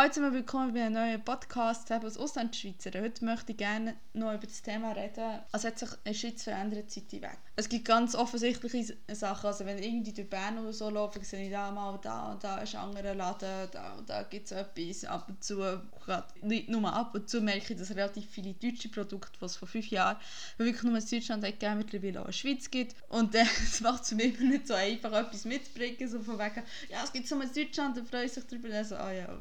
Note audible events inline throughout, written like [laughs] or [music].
Heute mal willkommen bei einem neuen Podcast aus Auslandschweizer. Heute möchte ich gerne noch über das Thema reden. Also hat sich in der Schweiz verändert seit ich weg. Es gibt ganz offensichtliche Sachen. Also wenn ich irgendwie durch Bern oder so laufe, sehe ich da mal da und da ist ein anderer Laden, da und da gibt es etwas. Ab und zu, nicht nur ab und zu merke ich, dass relativ viele deutsche Produkte, die es vor fünf Jahren wirklich nur in Deutschland gegeben mittlerweile auch in der Schweiz gibt. Und äh, [laughs] es macht es mir immer nicht so einfach, etwas mitzubringen. So von wegen, ja es gibt es nur in Deutschland, dann freue ich sich darüber. Also, ah ja,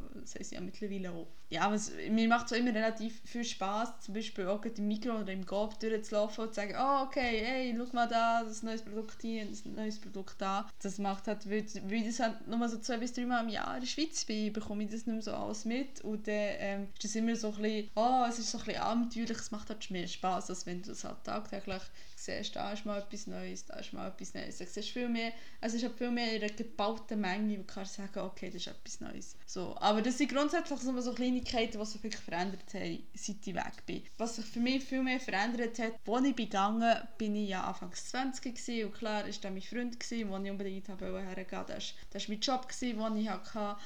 heisst ja mittlerweile auch. Ja, was, mir macht es immer relativ viel Spaß, zum Beispiel auch im Mikro oder im Coop durchzulaufen und zu sagen, oh okay, hey, schau mal da, das ein neues Produkt hier, das ein neues Produkt da. Das macht halt, weil, weil das halt nur so zwei bis drei Mal im Jahr in der Schweiz bin, bekomme ich das nicht mehr so alles mit und dann ähm, ist das immer so ein bisschen, oh, es ist so ein bisschen abenteuerlich, es macht halt mehr Spaß, als wenn du das halt tagtäglich siehst, da ist mal etwas Neues, da ist mal etwas Neues. Du siehst viel mehr, es ist viel mehr in einer gebauten Menge, wo du kannst sagen, okay, das ist etwas Neues. So, aber das sind grundsätzlich so, so Kleinigkeiten, die sich wirklich verändert haben, seit ich weg bin. Was sich für mich viel mehr verändert hat, als ich gegangen bin, ich ja anfangs 20 gewesen, und klar war das mein Freund, gewesen, wo ich unbedingt habe hergehen Das war mein Job, gewesen, den ich hatte.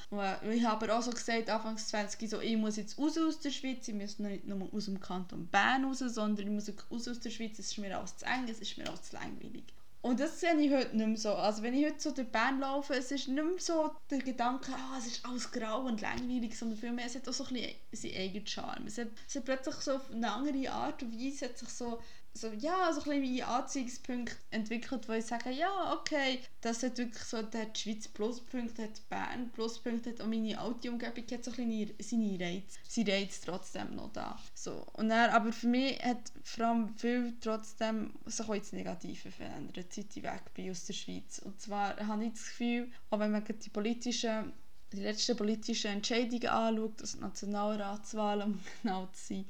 Ich habe aber auch so gesagt, anfangs 20 so, ich muss jetzt raus aus der Schweiz, ich muss nicht nur aus dem Kanton Bern raus, sondern ich muss raus aus der Schweiz, es ist mir alles zu eng, es ist mir auch zu langweilig. Und das sehe ich heute nicht mehr so. Also wenn ich heute so durch Bern laufe, es ist nicht mehr so der Gedanke, oh, es ist alles grau und langweilig, sondern vielmehr, es hat auch so ein bisschen seinen eigenen Charme. Es hat, es hat plötzlich so auf eine andere Art und Weise hat sich so so, ja, so ein bisschen Anziehungspunkt entwickelt, wo ich sage, ja, okay, das hat wirklich so, der hat die Schweiz Pluspunkte, hat Bern Pluspunkte, hat auch meine alte Umgebung hat so ein bisschen seine Reiz, seine Reiz trotzdem noch da. So, und dann, aber für mich hat vor allem viel trotzdem sich auch ins Negative verändert, seit ich weg bin aus der Schweiz. Und zwar habe ich das Gefühl, auch wenn man die politischen die letzten politischen Entscheidungen anschaut, also Nationalratswahlen, um [laughs] genau zu sein,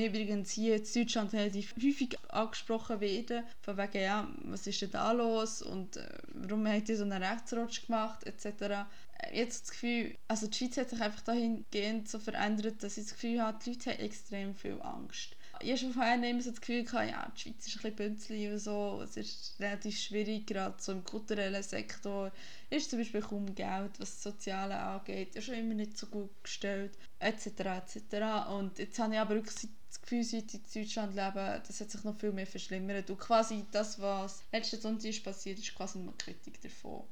ich übrigens hier in Deutschland relativ häufig angesprochen werde, von wegen, ja, was ist denn da los und äh, warum hat ihr so einen Rechtsrutsch gemacht, etc. Jetzt das Gefühl, also die Schweiz hat sich einfach dahingehend so verändert, dass ich das Gefühl habe, die Leute haben extrem viel Angst ich habe schon vorher immer so das Gefühl gehabt, ja, die Schweiz ist ein bisschen bünzlig und so. Es ist relativ schwierig, gerade so im kulturellen Sektor ist zum Beispiel kaum Geld, was das Soziale angeht, ist schon immer nicht so gut gestellt, etc. etc. Und jetzt habe ich aber wirklich das Gefühl, seit ich in Deutschland lebe, das hat sich noch viel mehr verschlimmert. Und quasi das, was letzten Sonntag passiert, ist quasi nur Kritik davon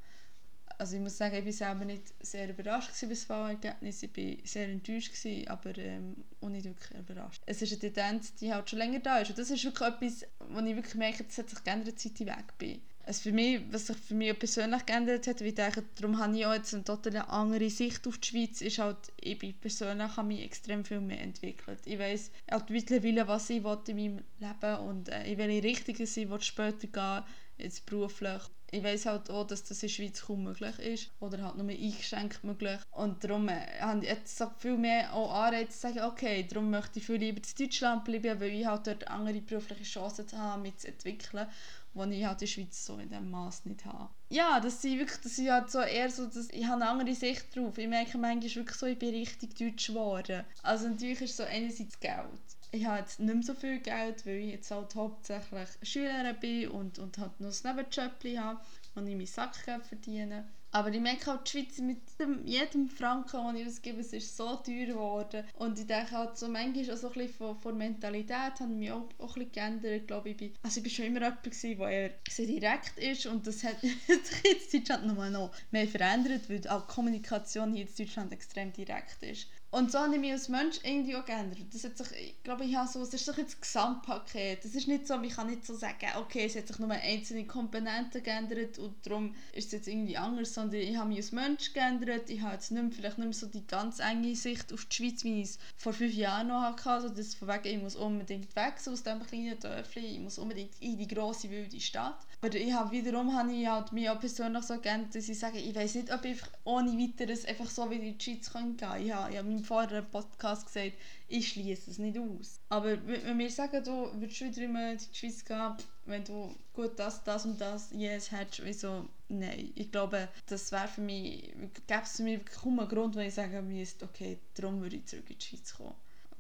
also ich muss sagen, ich war selber nicht sehr überrascht über das Wahlergebnis. Ich war sehr enttäuscht, gewesen, aber ähm, auch nicht wirklich überrascht. Es ist eine Tendenz, die halt schon länger da ist. Und das ist wirklich etwas, wo ich wirklich merke, das hat sich geändert, seit ich weg bin. Also für mich, was sich für mich persönlich geändert hat, weil ich denke, darum habe ich auch jetzt eine total andere Sicht auf die Schweiz, ist halt, ich bin persönlich habe mich extrem viel mehr entwickelt. Ich weiss halt mittlerweile, was ich will in meinem Leben und äh, in welche Richtung ich später gehen jetzt beruflich ich weiß halt auch, dass das in der Schweiz kaum möglich ist oder halt nur eingeschränkt möglich. Und darum äh, habe ich jetzt viel mehr auch Anreize zu sagen, okay, darum möchte ich viel lieber in Deutschland bleiben, weil ich halt dort andere berufliche Chancen habe, mich zu entwickeln, die ich halt in der Schweiz so in diesem Maß nicht habe. Ja, das sind wirklich, das sind halt so eher so, dass ich habe eine andere Sicht drauf. Ich merke manchmal wirklich so, ich bin richtig deutsch geworden. Also natürlich ist so einerseits Geld ich habe jetzt nicht mehr so viel Geld, weil ich jetzt halt hauptsächlich Schülerin bin und, und halt noch ein Nebenjob habe, wo ich meinen Sackgeld verdiene. Aber ich merke halt, die Schweiz mit jedem Franken, den ich ausgebe, es ist so teuer geworden. Und ich denke halt so, manchmal auch so ein bisschen von, von Mentalität ich mich auch, auch ein bisschen geändert. glaube ich, bin, also ich war schon immer jemand, der eher sehr direkt ist und das hat sich [laughs] jetzt in Deutschland noch mehr verändert, weil auch die Kommunikation hier in Deutschland extrem direkt ist. Und so habe ich mich als Mensch irgendwie auch geändert. Das hat sich, ich glaube, ich habe so, es ist doch jetzt Gesamtpaket. Es ist nicht so, ich kann nicht so sagen, okay, es hat sich nur einzelne Komponenten geändert und darum ist es jetzt irgendwie anders, sondern ich habe mich als Mensch geändert. Ich habe jetzt nicht mehr, vielleicht nicht mehr so die ganz enge Sicht auf die Schweiz, wie ich es vor fünf Jahren noch hatte. Also das von wegen, ich muss unbedingt weg so aus diesem kleinen Dörfli, ich muss unbedingt in die grosse, wilde Stadt. Aber ich habe wiederum habe ich halt mich auch persönlich so geändert, dass ich sage, ich weiß nicht, ob ich ohne weiteres einfach so in die Schweiz gehen kann. Ich habe, in meinem vorherigen Podcast gesagt, ich schließe es nicht aus. Aber wenn wir sagen, du würdest wieder in die Schweiz gehen, wenn du gut das, das und das yes hättest, wieso, nein. Ich glaube, das wäre für mich, gäbe es für mich kaum einen Grund, wenn ich sagen müsste, okay, darum würde ich zurück in die Schweiz kommen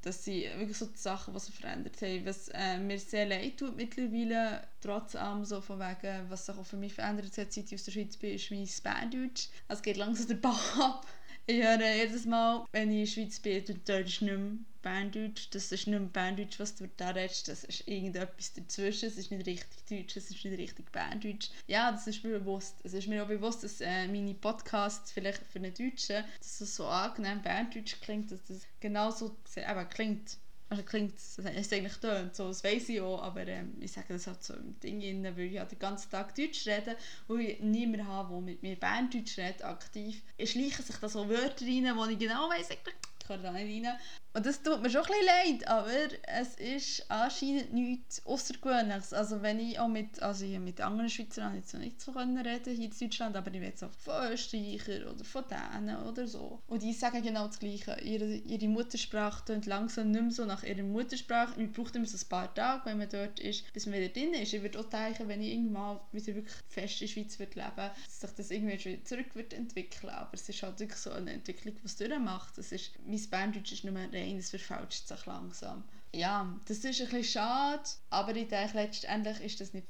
das sind wirklich so die Sachen, die sich verändert haben. Was äh, mir sehr leid tut mittlerweile, trotz allem so von wegen, was sich auch für mich verändert hat, seit ich aus der Schweiz bin, ist mein Berndeutsch. Also es geht langsam der Bach ab. Ich höre jedes Mal, wenn ich in der Schweiz bin, du Deutsch nicht mehr Berndeutsch. Das ist nicht mehr Berndeutsch, was du da redest. Das ist irgendetwas dazwischen. Es ist nicht richtig Deutsch, es ist nicht richtig Berndeutsch. Ja, das ist mir bewusst. Es ist mir auch bewusst, dass äh, meine Podcasts vielleicht für einen Deutschen, dass es so angenehm Berndeutsch klingt, dass das genauso eben, klingt. Also klingt, es eigentlich tönt, so, das weiß ich auch, aber ähm, ich sage das halt so im Ding rein, weil ich halt den ganzen Tag Deutsch rede und ich niemanden habe, der mit mir Berndeutsch redet, aktiv. Ich schleiche sich da so Wörter rein, wo ich genau weiss, ich kann da nicht rein. Und das tut mir schon ein leid, aber es ist anscheinend nichts Außergewöhnliches. Also wenn ich auch mit, also ich mit anderen Schweizern jetzt noch nicht so können reden hier in Deutschland, aber ich weiß auch von Österreichern oder von Dänen oder so. Und die sagen genau das Gleiche. Ihre, ihre Muttersprache klingt langsam nicht mehr so nach ihrer Muttersprache. Man braucht immer so ein paar Tage, wenn man dort ist, bis man wieder drin ist. Ich würde auch denken, wenn ich irgendwann wieder wirklich fest in der Schweiz würde leben dass sich das irgendwie wieder zurück wird entwickeln. Aber es ist halt wirklich so eine Entwicklung, die es durchmacht. Es ist, mein Berndeutsch ist nicht mehr rein, es verfälscht sich langsam. Ja, das ist ein bisschen schade, aber ich denke, letztendlich ist das nicht,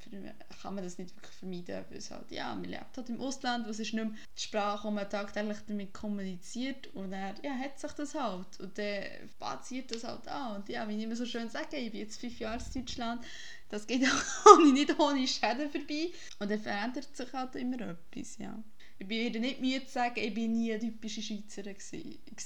kann man das nicht wirklich vermeiden, weil es halt, ja, man lebt halt im Ausland, was ist nicht mehr die Sprache, wo man tagtäglich damit kommuniziert und dann ja, hat sich das halt und dann basiert das halt an und ja, wie ich immer so schön sage, ich bin jetzt fünf Jahre in Deutschland, das geht [laughs] auch nicht ohne Schäden vorbei und dann verändert sich halt immer etwas, ja ich werde nicht müde zu sagen, ich bin nie eine typische Schweizerin.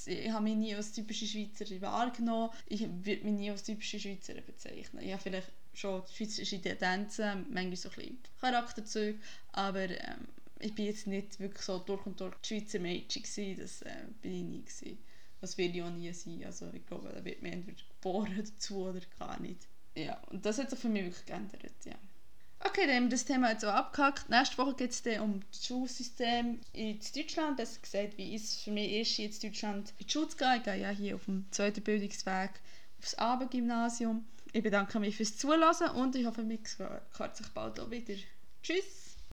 Ich habe mich nie als typische Schweizerin wahrgenommen. Ich würde mich nie als typische Schweizerin bezeichnen. Ich habe vielleicht schon schweizerische Tendenzen, manchmal so ein bisschen Charakterzüge, aber ähm, ich bin jetzt nicht wirklich so durch und durch Schweizer Mädchen gewesen. Das äh, bin ich nie gewesen. Das will ich auch nie sein. Also ich glaube, da wird man entweder geboren [laughs] dazu oder gar nicht. Ja, und das hat sich für mich wirklich geändert, ja. Okay, dann haben wir das Thema jetzt auch abgehakt. Nächste Woche geht es dann um das Schulsystem in Deutschland. Das gesagt, wie es für mich ist, in Deutschland in die Schule zu gehen. Ich gehe ja hier auf dem zweiten Bildungsweg aufs Abendgymnasium. Ich bedanke mich fürs Zuhören und ich hoffe, mich hört sich bald auch wieder. Tschüss!